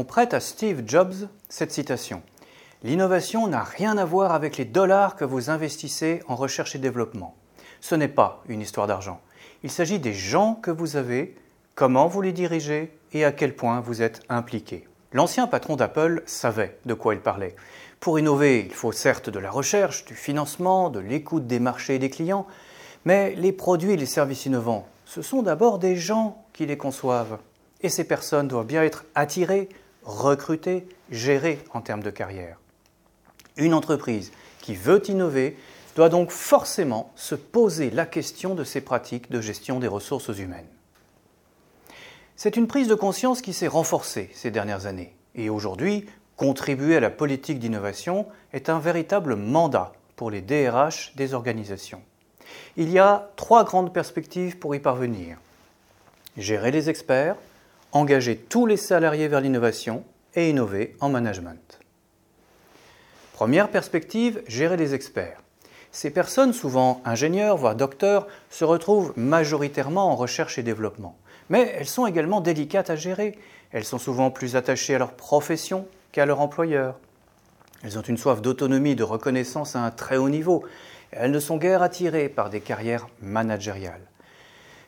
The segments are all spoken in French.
On prête à Steve Jobs cette citation. L'innovation n'a rien à voir avec les dollars que vous investissez en recherche et développement. Ce n'est pas une histoire d'argent. Il s'agit des gens que vous avez, comment vous les dirigez et à quel point vous êtes impliqué. L'ancien patron d'Apple savait de quoi il parlait. Pour innover, il faut certes de la recherche, du financement, de l'écoute des marchés et des clients, mais les produits et les services innovants, ce sont d'abord des gens qui les conçoivent. Et ces personnes doivent bien être attirées, recrutées, gérées en termes de carrière. Une entreprise qui veut innover doit donc forcément se poser la question de ses pratiques de gestion des ressources humaines. C'est une prise de conscience qui s'est renforcée ces dernières années. Et aujourd'hui, contribuer à la politique d'innovation est un véritable mandat pour les DRH des organisations. Il y a trois grandes perspectives pour y parvenir. Gérer les experts, engager tous les salariés vers l'innovation et innover en management. Première perspective, gérer les experts. Ces personnes, souvent ingénieurs, voire docteurs, se retrouvent majoritairement en recherche et développement. Mais elles sont également délicates à gérer. Elles sont souvent plus attachées à leur profession qu'à leur employeur. Elles ont une soif d'autonomie, de reconnaissance à un très haut niveau. Elles ne sont guère attirées par des carrières managériales.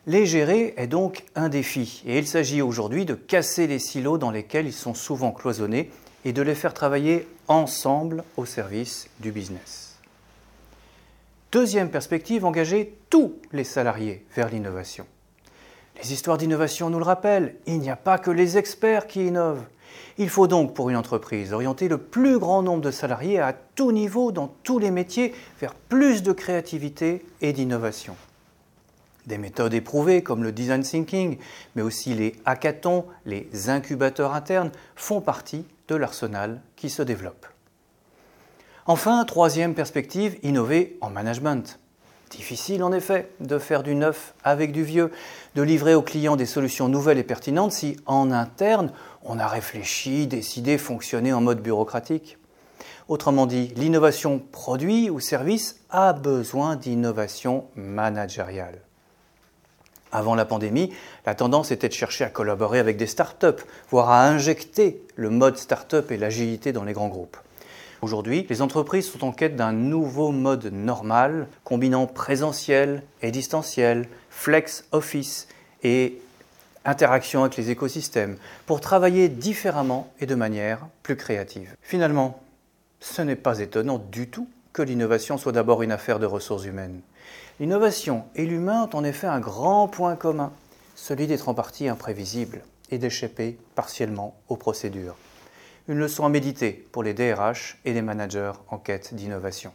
Les gérer est donc un défi et il s'agit aujourd'hui de casser les silos dans lesquels ils sont souvent cloisonnés et de les faire travailler ensemble au service du business. Deuxième perspective, engager tous les salariés vers l'innovation. Les histoires d'innovation nous le rappellent, il n'y a pas que les experts qui innovent. Il faut donc pour une entreprise orienter le plus grand nombre de salariés à tout niveau, dans tous les métiers, vers plus de créativité et d'innovation. Des méthodes éprouvées comme le design thinking, mais aussi les hackathons, les incubateurs internes, font partie de l'arsenal qui se développe. Enfin, troisième perspective, innover en management. Difficile en effet de faire du neuf avec du vieux, de livrer aux clients des solutions nouvelles et pertinentes si en interne on a réfléchi, décidé, fonctionné en mode bureaucratique. Autrement dit, l'innovation produit ou service a besoin d'innovation managériale. Avant la pandémie, la tendance était de chercher à collaborer avec des startups, voire à injecter le mode startup et l'agilité dans les grands groupes. Aujourd'hui, les entreprises sont en quête d'un nouveau mode normal, combinant présentiel et distanciel, flex office et interaction avec les écosystèmes, pour travailler différemment et de manière plus créative. Finalement, ce n'est pas étonnant du tout que l'innovation soit d'abord une affaire de ressources humaines. L'innovation et l'humain ont en effet un grand point commun, celui d'être en partie imprévisible et d'échapper partiellement aux procédures. Une leçon à méditer pour les DRH et les managers en quête d'innovation.